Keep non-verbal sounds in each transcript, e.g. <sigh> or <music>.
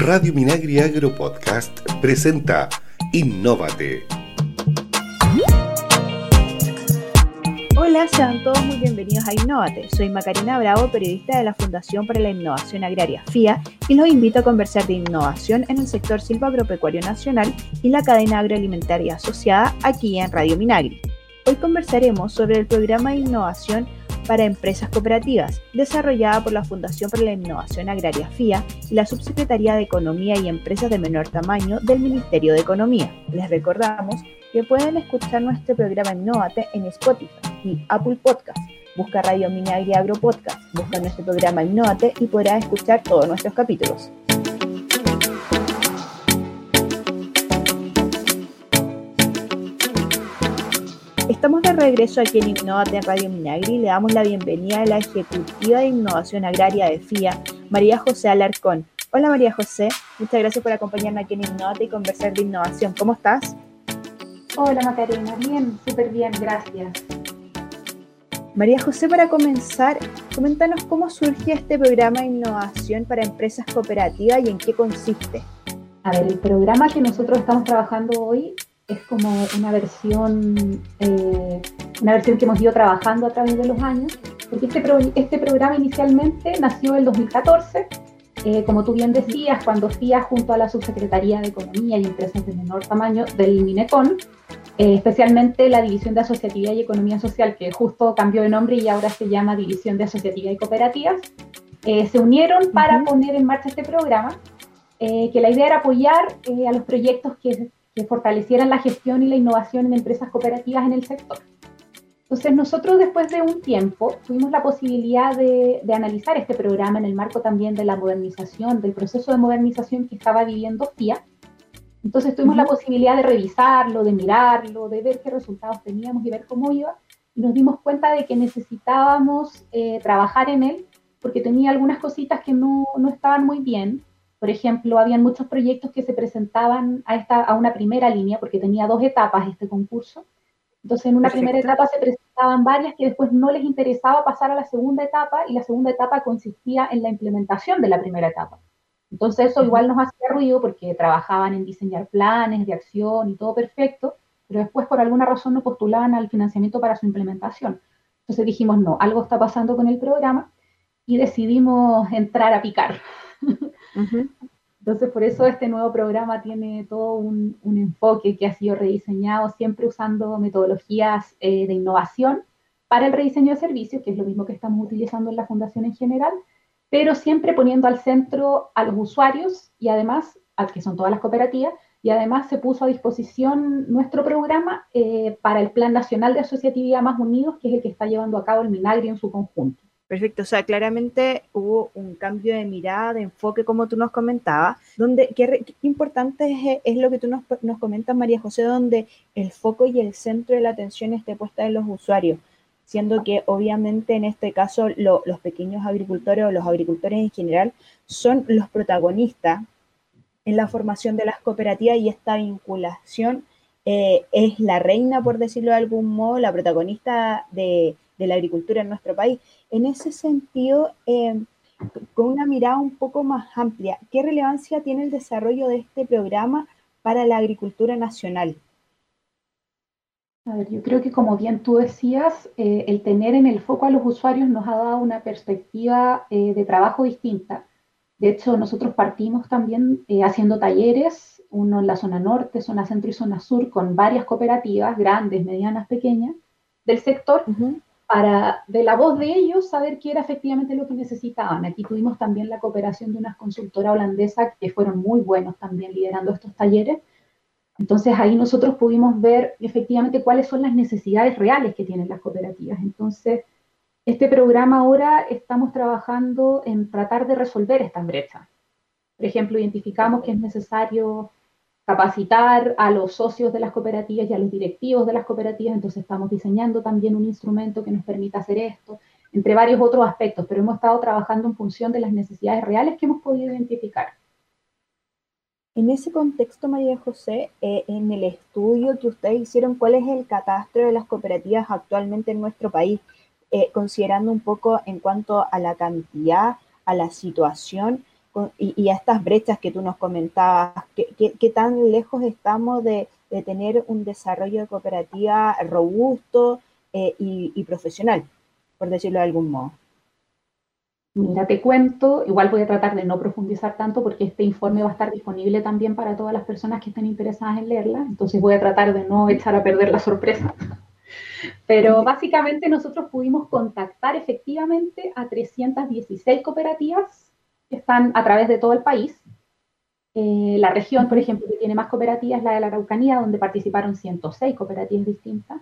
Radio Minagri Agro Podcast presenta Innóvate. Hola, sean todos muy bienvenidos a Innovate. Soy Macarena Bravo, periodista de la Fundación para la Innovación Agraria FIA, y los invito a conversar de innovación en el sector silvagropecuario nacional y la cadena agroalimentaria asociada aquí en Radio Minagri. Hoy conversaremos sobre el programa de innovación para Empresas Cooperativas, desarrollada por la Fundación para la Innovación Agraria FIA y la Subsecretaría de Economía y Empresas de Menor Tamaño del Ministerio de Economía. Les recordamos que pueden escuchar nuestro programa Innovate en Spotify y Apple Podcast. Busca Radio Minagri Agro Podcast, busca nuestro programa Innovate y podrás escuchar todos nuestros capítulos. Estamos de regreso aquí en Innovate Radio Minagri y le damos la bienvenida a la Ejecutiva de Innovación Agraria de FIA, María José Alarcón. Hola María José, muchas gracias por acompañarme aquí en Innovate y conversar de innovación. ¿Cómo estás? Hola Macarena, bien, súper bien, gracias. María José, para comenzar, coméntanos cómo surge este programa de innovación para empresas cooperativas y en qué consiste. A ver, el programa que nosotros estamos trabajando hoy es como una versión, eh, una versión que hemos ido trabajando a través de los años, porque este, este programa inicialmente nació en 2014, eh, como tú bien decías, cuando FIA junto a la Subsecretaría de Economía y Empresas de Menor Tamaño del MINECON, eh, especialmente la División de Asociatividad y Economía Social, que justo cambió de nombre y ahora se llama División de Asociatividad y Cooperativas, se unieron para poner en marcha este programa, que la idea era apoyar a los proyectos que que fortalecieran la gestión y la innovación en empresas cooperativas en el sector. Entonces nosotros después de un tiempo tuvimos la posibilidad de, analizar este programa en el marco también de la modernización, del proceso de modernización que estaba viviendo FIA. Entonces tuvimos la posibilidad de revisarlo, de mirarlo, de ver qué resultados teníamos y ver cómo iba. Y nos dimos cuenta de que necesitábamos eh, trabajar en él porque tenía algunas cositas que no, no estaban muy bien por ejemplo, habían muchos proyectos que se presentaban a, esta, a una primera línea, porque tenía dos etapas este concurso. Entonces, en una primera etapa se presentaban varias que después no les interesaba pasar a la segunda etapa y la segunda etapa consistía en la implementación de la primera etapa. Entonces, eso igual nos hacía ruido porque trabajaban en diseñar planes de acción y todo perfecto, pero después por alguna razón no postulaban al financiamiento para su implementación. Entonces dijimos, no, algo está pasando con el programa y decidimos entrar a picar. Entonces, por eso este nuevo programa tiene todo un, enfoque que ha sido rediseñado siempre usando metodologías eh, de innovación para el rediseño de servicios, que es lo mismo que estamos utilizando en la Fundación en general, pero siempre poniendo al centro a los usuarios y además, al que son todas las cooperativas, y además se puso a disposición nuestro programa eh, para el Plan Nacional de Asociatividad Más Unidos, que es el que está llevando a cabo el Minagri en su conjunto. Perfecto, o sea, claramente hubo un cambio de mirada, de enfoque, como tú nos comentabas, donde qué, importante es, lo que tú nos, nos, comentas, María José, donde el foco y el centro de la atención esté puesta en los usuarios, siendo que obviamente en este caso los pequeños agricultores o los agricultores en general son los protagonistas en la formación de las cooperativas y esta vinculación eh, es la reina, por decirlo de algún modo, la protagonista de de la agricultura en nuestro país. En ese sentido, eh, con una mirada un poco más amplia, ¿qué relevancia tiene el desarrollo de este programa para la agricultura nacional? A ver, yo creo que como bien tú decías, eh, el tener en el foco a los usuarios nos ha dado una perspectiva eh, de trabajo distinta. De hecho, nosotros partimos también haciendo talleres, uno en la zona norte, zona centro y zona sur, con varias cooperativas, grandes, medianas, pequeñas, del sector, para de la voz de ellos saber qué era efectivamente lo que necesitaban. Aquí tuvimos también la cooperación de unas consultoras holandesas que fueron muy buenos también liderando estos talleres. Entonces ahí nosotros pudimos ver efectivamente cuáles son las necesidades reales que tienen las cooperativas. Entonces, este programa ahora estamos trabajando en tratar de resolver estas brechas. Por ejemplo, identificamos que es necesario capacitar a los socios de las cooperativas y a los directivos de las cooperativas, entonces estamos diseñando también un instrumento que nos permita hacer esto, entre varios otros aspectos, pero hemos estado trabajando en función de las necesidades reales que hemos podido identificar. En ese contexto, María José, eh, en el estudio que ustedes hicieron, ¿cuál es el catastro de las cooperativas actualmente en nuestro país? Eh, considerando un poco en cuanto a la cantidad, a la situación y, a estas brechas que tú nos comentabas, ¿qué, tan lejos estamos de, tener un desarrollo de cooperativa robusto eh, y, profesional, por decirlo de algún modo? Mira, te cuento, igual voy a tratar de no profundizar tanto porque este informe va a estar disponible también para todas las personas que estén interesadas en leerla, entonces voy a tratar de no echar a perder la sorpresa. <laughs> Pero básicamente nosotros pudimos contactar efectivamente a 316 cooperativas que están a través de todo el país. Eh, la región, por ejemplo, que tiene más cooperativas es la de la Araucanía, donde participaron 106 cooperativas distintas.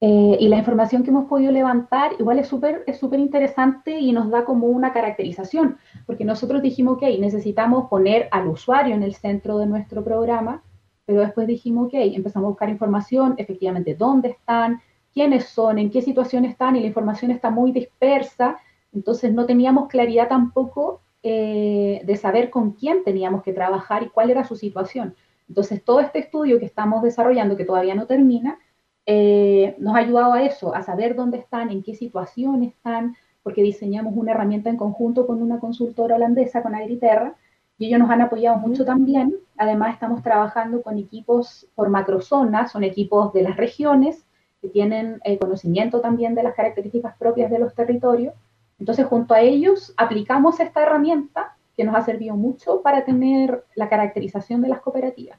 Eh, y la información que hemos podido levantar igual es súper es súper interesante y nos da como una caracterización, porque nosotros dijimos, ok, necesitamos poner al usuario en el centro de nuestro programa pero después dijimos, ok, empezamos a buscar información, efectivamente, dónde están, quiénes son, en qué situación están, y la información está muy dispersa, entonces no teníamos claridad tampoco eh, de saber con quién teníamos que trabajar y cuál era su situación. Entonces, todo este estudio que estamos desarrollando, que todavía no termina, eh, nos ha ayudado a eso, a saber dónde están, en qué situación están, porque diseñamos una herramienta en conjunto con una consultora holandesa, con Agriterra, y ellos nos han apoyado mucho también. Además, estamos trabajando con equipos por macrozonas, son equipos de las regiones que tienen eh, conocimiento también de las características propias de los territorios. Entonces, junto a ellos, aplicamos esta herramienta que nos ha servido mucho para tener la caracterización de las cooperativas.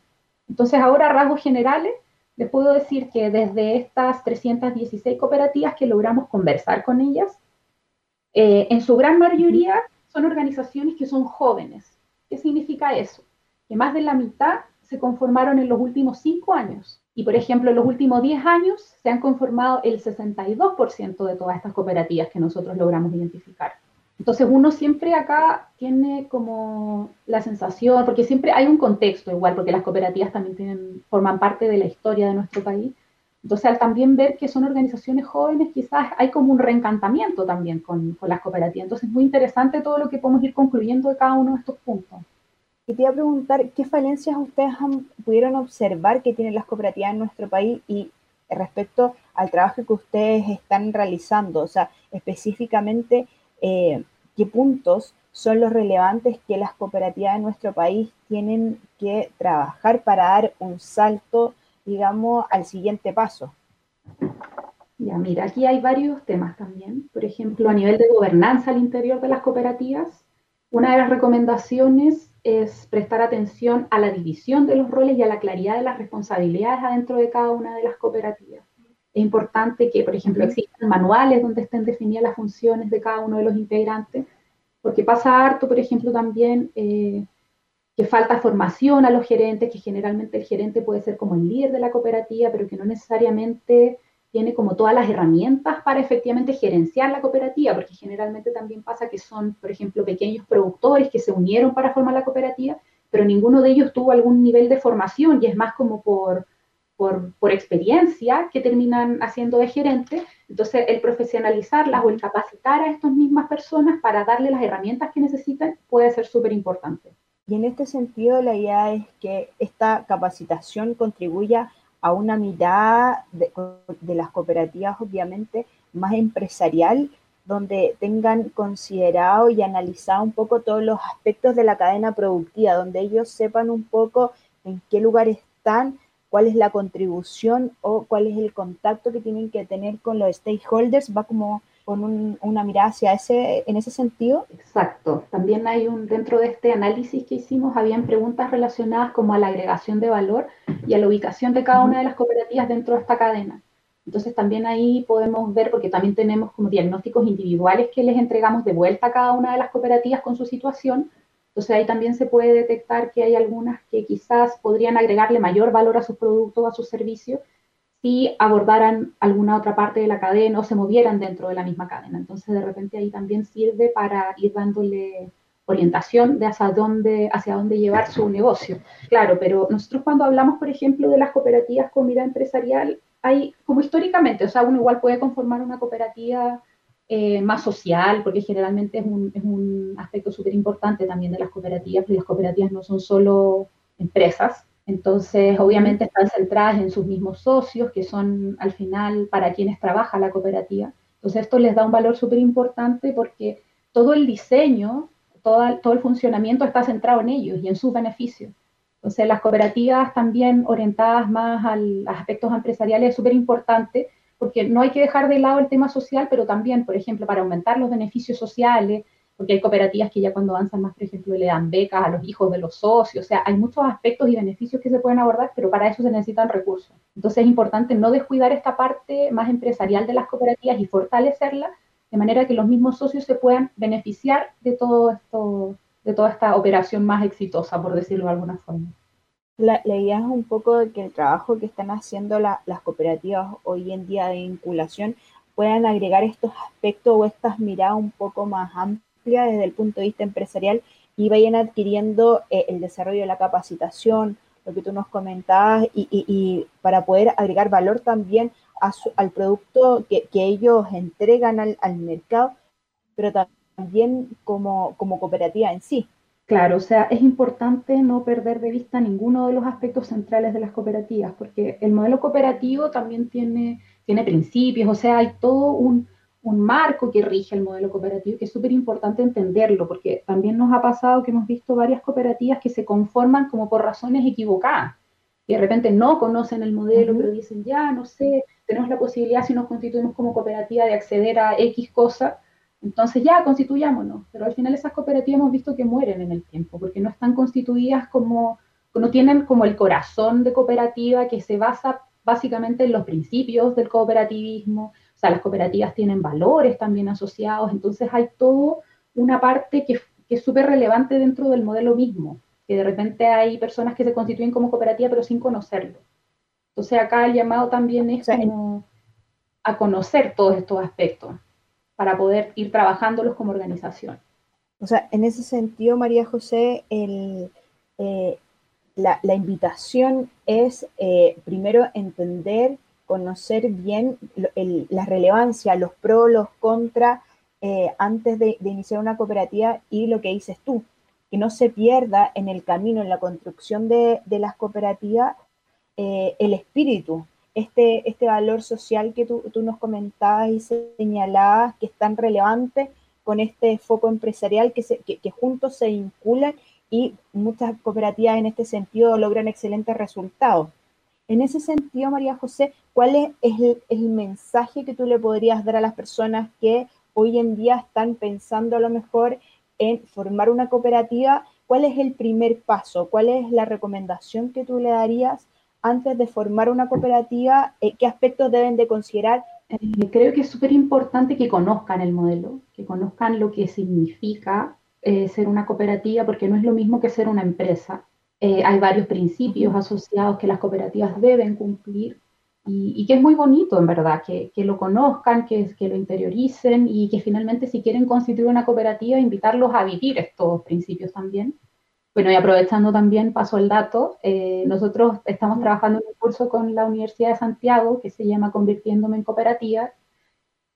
Entonces, ahora, a rasgos generales, les puedo decir que desde estas 316 cooperativas que logramos conversar con ellas, eh, en su gran mayoría son organizaciones que son jóvenes, ¿Qué significa eso? Que más de la mitad se conformaron en los últimos cinco años. Y, por ejemplo, en los últimos 10 años se han conformado el 62% de todas estas cooperativas que nosotros logramos identificar. Entonces, uno siempre acá tiene como la sensación, porque siempre hay un contexto igual, porque las cooperativas también tienen, forman parte de la historia de nuestro país. Entonces, al también ver que son organizaciones jóvenes, quizás hay como un reencantamiento también con, con las cooperativas. Entonces, es muy interesante todo lo que podemos ir concluyendo de cada uno de estos puntos. Y te iba a preguntar, ¿qué falencias ustedes pudieron observar que tienen las cooperativas en nuestro país y respecto al trabajo que ustedes están realizando? O sea, específicamente, eh, ¿qué puntos son los relevantes que las cooperativas en nuestro país tienen que trabajar para dar un salto digamos, al siguiente paso? Ya, mira, aquí hay varios temas también. Por ejemplo, a nivel de gobernanza al interior de las cooperativas, una de las recomendaciones es prestar atención a la división de los roles y a la claridad de las responsabilidades adentro de cada una de las cooperativas. Es importante que, por ejemplo, existan manuales donde estén definidas las funciones de cada uno de los integrantes, porque pasa harto, por ejemplo, también eh, que falta formación a los gerentes, que generalmente el gerente puede ser como el líder de la cooperativa, pero que no necesariamente tiene como todas las herramientas para efectivamente gerenciar la cooperativa, porque generalmente también pasa que son, por ejemplo, pequeños productores que se unieron para formar la cooperativa, pero ninguno de ellos tuvo algún nivel de formación y es más como por, por, por experiencia que terminan haciendo de gerente. Entonces, el profesionalizarlas o el capacitar a estas mismas personas para darle las herramientas que necesitan puede ser súper importante. Y en este sentido, la idea es que esta capacitación contribuya a una mirada de, las cooperativas, obviamente, más empresarial, donde tengan considerado y analizado un poco todos los aspectos de la cadena productiva, donde ellos sepan un poco en qué lugar están, cuál es la contribución o cuál es el contacto que tienen que tener con los stakeholders, va como con una mirada hacia ese, en ese sentido. Exacto. También hay un, dentro de este análisis que hicimos, habían preguntas relacionadas como a la agregación de valor y a la ubicación de cada una de las cooperativas dentro de esta cadena. Entonces también ahí podemos ver, porque también tenemos como diagnósticos individuales que les entregamos de vuelta a cada una de las cooperativas con su situación. Entonces ahí también se puede detectar que hay algunas que quizás podrían agregarle mayor valor a sus productos o a sus servicios si abordaran alguna otra parte de la cadena o se movieran dentro de la misma cadena. Entonces, de repente ahí también sirve para ir dándole orientación de hacia dónde, hacia dónde llevar su negocio. Claro, pero nosotros cuando hablamos, por ejemplo, de las cooperativas con mirada empresarial, hay como históricamente, o sea, uno igual puede conformar una cooperativa eh, más social, porque generalmente es un, es un aspecto súper importante también de las cooperativas, porque las cooperativas no son solo empresas, entonces, obviamente están centradas en sus mismos socios, que son al final para quienes trabaja la cooperativa. Entonces, esto les da un valor súper importante porque todo el diseño, todo, todo el funcionamiento está centrado en ellos y en sus beneficios. Entonces, las cooperativas también orientadas más al, a aspectos empresariales es súper importante porque no hay que dejar de lado el tema social, pero también, por ejemplo, para aumentar los beneficios sociales, porque hay cooperativas que ya cuando avanzan más, por ejemplo, le dan becas a los hijos de los socios, o sea, hay muchos aspectos y beneficios que se pueden abordar, pero para eso se necesitan recursos. Entonces es importante no descuidar esta parte más empresarial de las cooperativas y fortalecerla, de manera que los mismos socios se puedan beneficiar de todo esto, de toda esta operación más exitosa, por decirlo de alguna forma. La, es un poco de que el trabajo que están haciendo las cooperativas hoy en día de vinculación puedan agregar estos aspectos o estas miradas un poco más amplias desde el punto de vista empresarial y vayan adquiriendo eh, el desarrollo de la capacitación, lo que tú nos comentabas, y, para poder agregar valor también al producto que, ellos entregan al, mercado, pero también como, como cooperativa en sí. Claro, o sea, es importante no perder de vista ninguno de los aspectos centrales de las cooperativas, porque el modelo cooperativo también tiene, tiene principios, o sea, hay todo un, un marco que rige el modelo cooperativo, que es súper importante entenderlo, porque también nos ha pasado que hemos visto varias cooperativas que se conforman como por razones equivocadas, y de repente no conocen el modelo, pero dicen, ya, no sé, tenemos la posibilidad si nos constituimos como cooperativa de acceder a X cosa, entonces ya, constituyámonos, pero al final esas cooperativas hemos visto que mueren en el tiempo, porque no están constituidas como, no tienen como el corazón de cooperativa que se basa básicamente en los principios del cooperativismo, o sea, las cooperativas tienen valores también asociados, entonces hay todo una parte que, es súper relevante dentro del modelo mismo, que de repente hay personas que se constituyen como cooperativa pero sin conocerlo. Entonces acá el llamado también es como a conocer todos estos aspectos para poder ir trabajándolos como organización. O sea, en ese sentido, María José, el, eh, la, invitación es eh, primero entender conocer bien la relevancia, los pros, los contras, eh, antes de, iniciar una cooperativa y lo que dices tú, que no se pierda en el camino, en la construcción de, las cooperativas, eh, el espíritu, este, este valor social que tú, nos comentabas y señalabas que es tan relevante con este foco empresarial que, que juntos se vinculan y muchas cooperativas en este sentido logran excelentes resultados. En ese sentido, María José, ¿cuál es el, mensaje que tú le podrías dar a las personas que hoy en día están pensando a lo mejor en formar una cooperativa? ¿Cuál es el primer paso? ¿Cuál es la recomendación que tú le darías antes de formar una cooperativa? Eh, ¿Qué aspectos deben de considerar? Eh, creo que es súper importante que conozcan el modelo, que conozcan lo que significa eh, ser una cooperativa, porque no es lo mismo que ser una empresa. Eh, hay varios principios asociados que las cooperativas deben cumplir y, que es muy bonito, en verdad, que, lo conozcan, que, lo interioricen y que finalmente si quieren constituir una cooperativa, invitarlos a vivir estos principios también. Bueno, y aprovechando también, paso el dato, eh, nosotros estamos trabajando en un curso con la Universidad de Santiago que se llama Convirtiéndome en Cooperativa.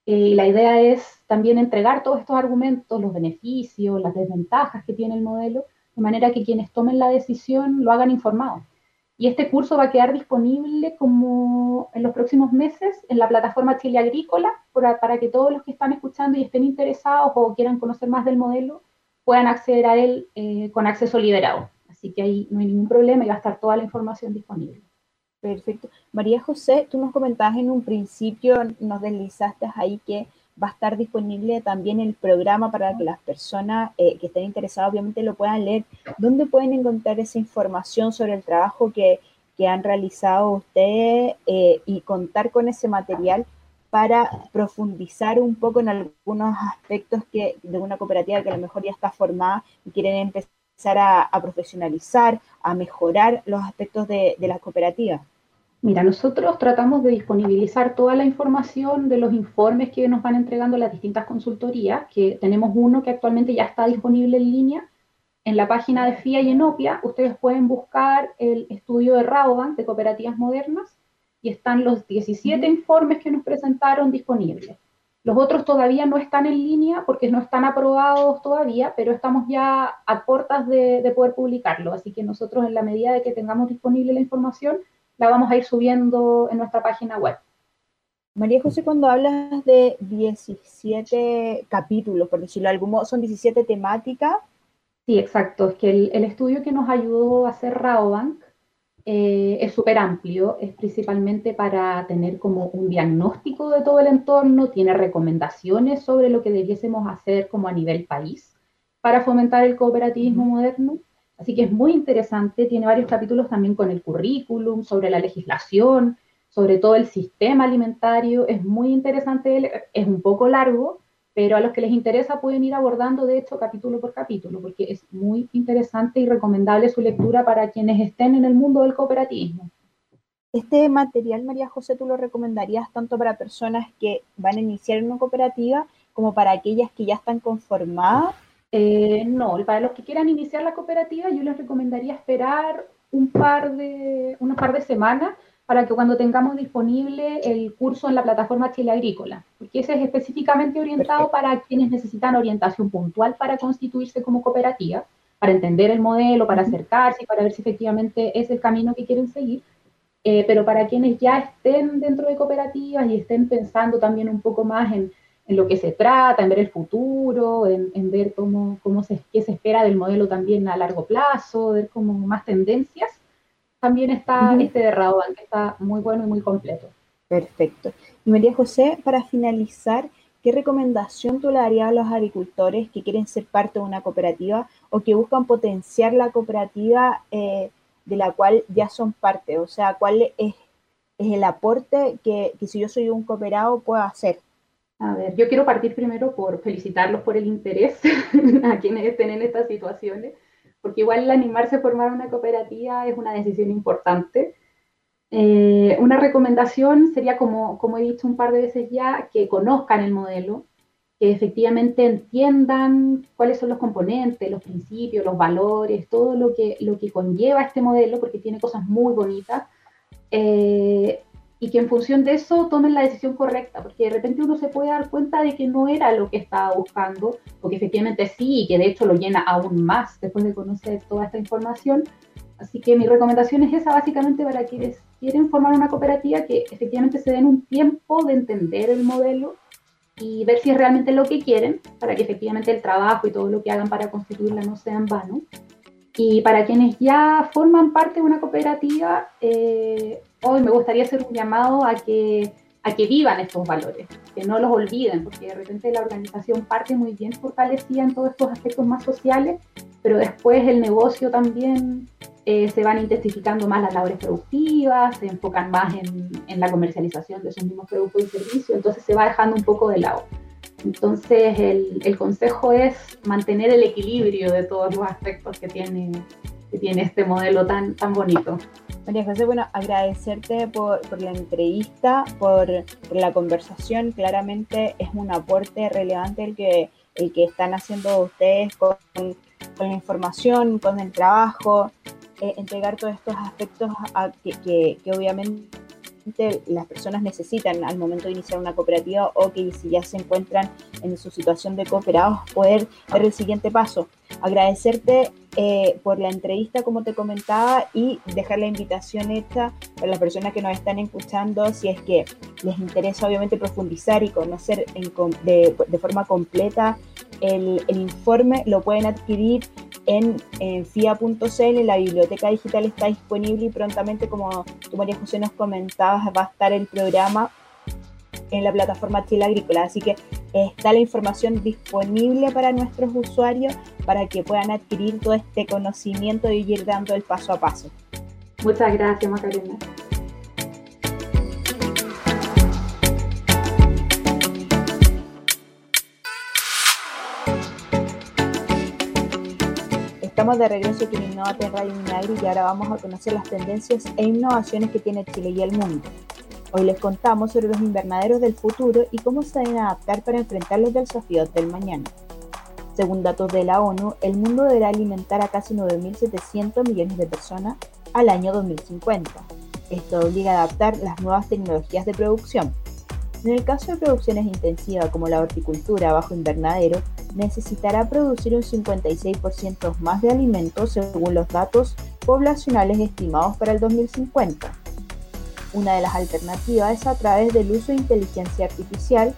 Eh, y la idea es también entregar todos estos argumentos, los beneficios, las desventajas que tiene el modelo, de manera que quienes tomen la decisión lo hagan informado. Y este curso va a quedar disponible como en los próximos meses en la plataforma Chile Agrícola para, que todos los que están escuchando y estén interesados o quieran conocer más del modelo puedan acceder a él eh, con acceso liberado. Así que ahí no hay ningún problema y va a estar toda la información disponible. Perfecto. María José, tú nos comentabas en un principio, nos deslizaste ahí que va a estar disponible también el programa para que las personas eh, que estén interesadas obviamente lo puedan leer. ¿Dónde pueden encontrar esa información sobre el trabajo que, han realizado ustedes eh, y contar con ese material para profundizar un poco en algunos aspectos que, de una cooperativa que a lo mejor ya está formada y quieren empezar a, profesionalizar, a mejorar los aspectos de, de la cooperativa? Mira, nosotros tratamos de disponibilizar toda la información de los informes que nos van entregando las distintas consultorías, que tenemos uno que actualmente ya está disponible en línea. En la página de FIA y Enopia, ustedes pueden buscar el estudio de Rauban de cooperativas modernas y están los 17 informes que nos presentaron disponibles. Los otros todavía no están en línea porque no están aprobados todavía, pero estamos ya a puertas de, de poder publicarlo. Así que nosotros, en la medida de que tengamos disponible la información, la vamos a ir subiendo en nuestra página web. María José, cuando hablas de 17 capítulos, por decirlo de algún modo, ¿son 17 temáticas Sí, exacto. Es que el, estudio que nos ayudó a hacer Raobank eh, es súper amplio, es principalmente para tener como un diagnóstico de todo el entorno, tiene recomendaciones sobre lo que debiésemos hacer como a nivel país para fomentar el cooperativismo moderno. Así que es muy interesante, tiene varios capítulos también con el currículum, sobre la legislación, sobre todo el sistema alimentario, es muy interesante, es un poco largo, pero a los que les interesa pueden ir abordando, de hecho, capítulo por capítulo, porque es muy interesante y recomendable su lectura para quienes estén en el mundo del cooperativismo. Este material, María José, ¿tú lo recomendarías tanto para personas que van a iniciar una cooperativa como para aquellas que ya están conformadas? Eh, no, para los que quieran iniciar la cooperativa, yo les recomendaría esperar un par de, unas par de semanas para que cuando tengamos disponible el curso en la plataforma Chile Agrícola, porque ese es específicamente orientado para quienes necesitan orientación puntual para constituirse como cooperativa, para entender el modelo, para acercarse y para ver si efectivamente es el camino que quieren seguir. Eh, pero para quienes ya estén dentro de cooperativas y estén pensando también un poco más en, en lo que se trata, en ver el futuro, en, en ver cómo, cómo se, qué se espera del modelo también a largo plazo, ver como más tendencias, también está este de Rabobank, que está muy bueno y muy completo. Perfecto. Y María José, para finalizar, ¿qué recomendación tú le darías a los agricultores que quieren ser parte de una cooperativa o que buscan potenciar la cooperativa eh, de la cual ya son parte? O sea, ¿cuál es, es el aporte que, que, si yo soy un cooperado puedo hacer? A ver, yo quiero partir primero por felicitarlos por el interés <laughs> a quienes estén en estas situaciones porque igual animarse a formar una cooperativa es una decisión importante. Eh, una recomendación sería, como, como he dicho un par de veces ya, que conozcan el modelo, que efectivamente entiendan cuáles son los componentes, los principios, los valores, todo lo que, lo que conlleva este modelo, porque tiene cosas muy bonitas. Eh, y que en función de eso tomen la decisión correcta, porque de repente uno se puede dar cuenta de que no era lo que estaba buscando, porque efectivamente sí, y que de hecho lo llena aún más después de conocer toda esta información. Así que mi recomendación es esa básicamente para quienes quieren formar una cooperativa, que efectivamente se den un tiempo de entender el modelo y ver si es realmente lo que quieren, para que efectivamente el trabajo y todo lo que hagan para constituirla no sea en vano. Y para quienes ya forman parte de una cooperativa, eh, hoy me gustaría hacer un llamado a que, a que vivan estos valores, que no los olviden, porque de repente la organización parte muy bien fortalecida en todos estos aspectos más sociales, pero después el negocio también eh, se van intensificando más las labores productivas, se enfocan más en, en la comercialización de esos mismos productos y servicios, entonces se va dejando un poco de lado. Entonces el, el, consejo es mantener el equilibrio de todos los aspectos que tiene, que tiene este modelo tan, tan bonito. María José, bueno, agradecerte por, por la entrevista, por, la conversación. Claramente es un aporte relevante el que, el que están haciendo ustedes con, con la información, con el trabajo, eh, entregar todos estos aspectos a, que, que obviamente las personas necesitan al momento de iniciar una cooperativa o que si ya se encuentran en su situación de cooperados, poder dar el siguiente paso. Agradecerte eh, por la entrevista, como te comentaba, y dejar la invitación hecha para las personas que nos están escuchando, si es que les interesa obviamente profundizar y conocer de, forma completa el, el informe, lo pueden adquirir en, en FIA.cl, la biblioteca digital está disponible y prontamente, como tú María José nos comentabas, va a estar el programa en la plataforma Chile Agrícola. Así que está la información disponible para nuestros usuarios para que puedan adquirir todo este conocimiento y ir dando el paso a paso. Muchas gracias, Macarena. Estamos de regreso aquí en Innovate en Radio Minagri y ahora vamos a conocer las tendencias e innovaciones que tiene Chile y el mundo. Hoy les contamos sobre los invernaderos del futuro y cómo se deben adaptar para enfrentar los desafíos del mañana. Según datos de la ONU, el mundo deberá alimentar a casi 9.700 millones de personas al año 2050. Esto obliga a adaptar las nuevas tecnologías de producción. En el caso de producciones intensivas como la horticultura bajo invernadero, necesitará producir un 56% más de alimentos según los datos poblacionales estimados para el 2050. Una de las alternativas es a través del uso de inteligencia artificial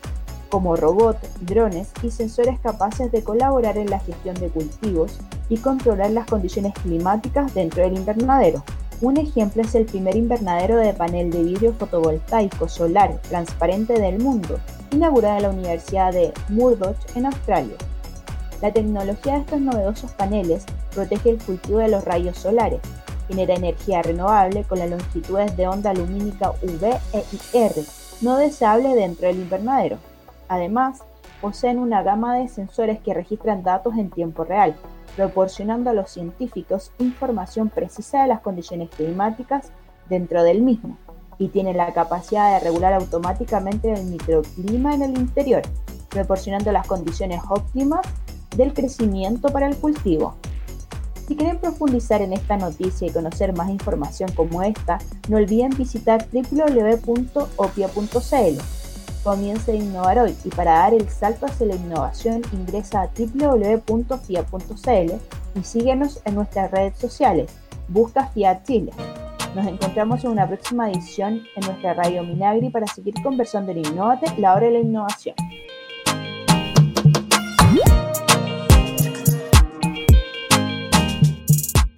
como robots, drones y sensores capaces de colaborar en la gestión de cultivos y controlar las condiciones climáticas dentro del invernadero. Un ejemplo es el primer invernadero de panel de vidrio fotovoltaico solar transparente del mundo, inaugurado en la Universidad de Murdoch en Australia. La tecnología de estos novedosos paneles protege el cultivo de los rayos solares, genera energía renovable con las longitudes de onda lumínica UV e IR, no deseable dentro del invernadero. Además, poseen una gama de sensores que registran datos en tiempo real, proporcionando a los científicos información precisa de las condiciones climáticas dentro del mismo, y tienen la capacidad de regular automáticamente el microclima en el interior, proporcionando las condiciones óptimas del crecimiento para el cultivo. Si quieren profundizar en esta noticia y conocer más información como esta, no olviden visitar www.opia.cl. Comience a innovar hoy y para dar el salto hacia la innovación ingresa a www.fia.cl y síguenos en nuestras redes sociales. Busca Fiat Chile. Nos encontramos en una próxima edición en nuestra radio Minagri para seguir conversando en Innovate, la hora de la innovación.